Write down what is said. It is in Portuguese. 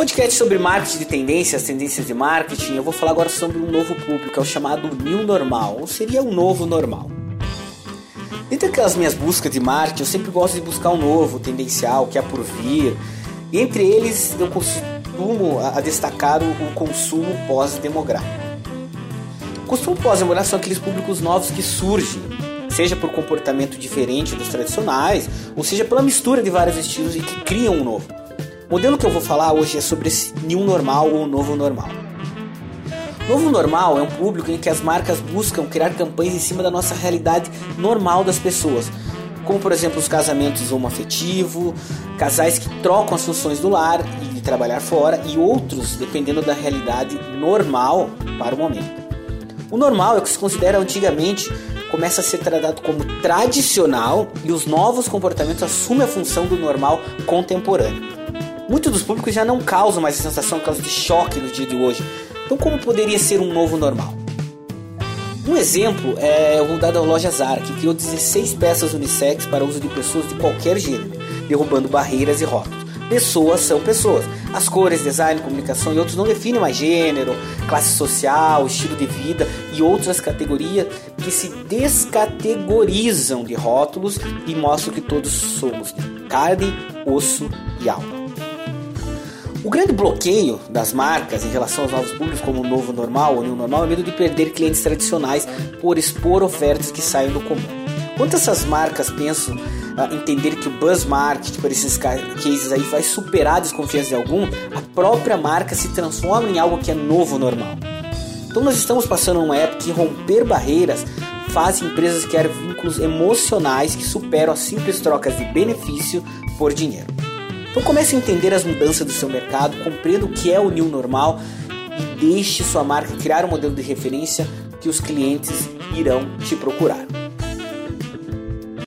podcast sobre marketing de tendências, tendências de marketing, eu vou falar agora sobre um novo público, é o chamado New Normal, ou seria o novo normal. Dentre aquelas minhas buscas de marketing, eu sempre gosto de buscar um novo, tendencial, que é por vir. E entre eles, eu costumo a destacar o consumo pós-demográfico. O consumo pós-demográfico são aqueles públicos novos que surgem, seja por comportamento diferente dos tradicionais, ou seja pela mistura de vários estilos e que criam um novo. O modelo que eu vou falar hoje é sobre esse new normal ou novo normal. Novo normal é um público em que as marcas buscam criar campanhas em cima da nossa realidade normal das pessoas, como por exemplo os casamentos homoafetivo, casais que trocam as funções do lar e de trabalhar fora e outros dependendo da realidade normal para o momento. O normal é o que se considera antigamente começa a ser tratado como tradicional e os novos comportamentos assumem a função do normal contemporâneo. Muitos dos públicos já não causam mais a sensação causa de choque no dia de hoje. Então, como poderia ser um novo normal? Um exemplo é o da loja Zara, que criou 16 peças unissex para uso de pessoas de qualquer gênero, derrubando barreiras e rótulos. Pessoas são pessoas. As cores, design, comunicação e outros não definem mais gênero, classe social, estilo de vida e outras categorias que se descategorizam de rótulos e mostram que todos somos carne, osso e alma. O grande bloqueio das marcas em relação aos novos públicos, como o novo normal ou o normal, é medo de perder clientes tradicionais por expor ofertas que saem do comum. Quanto essas marcas pensam uh, entender que o buzz marketing por esses cases aí vai superar a desconfiança de algum, a própria marca se transforma em algo que é novo normal. Então nós estamos passando uma época que romper barreiras faz empresas criar vínculos emocionais que superam as simples trocas de benefício por dinheiro. Então comece a entender as mudanças do seu mercado, compreenda o que é o new normal e deixe sua marca criar um modelo de referência que os clientes irão te procurar.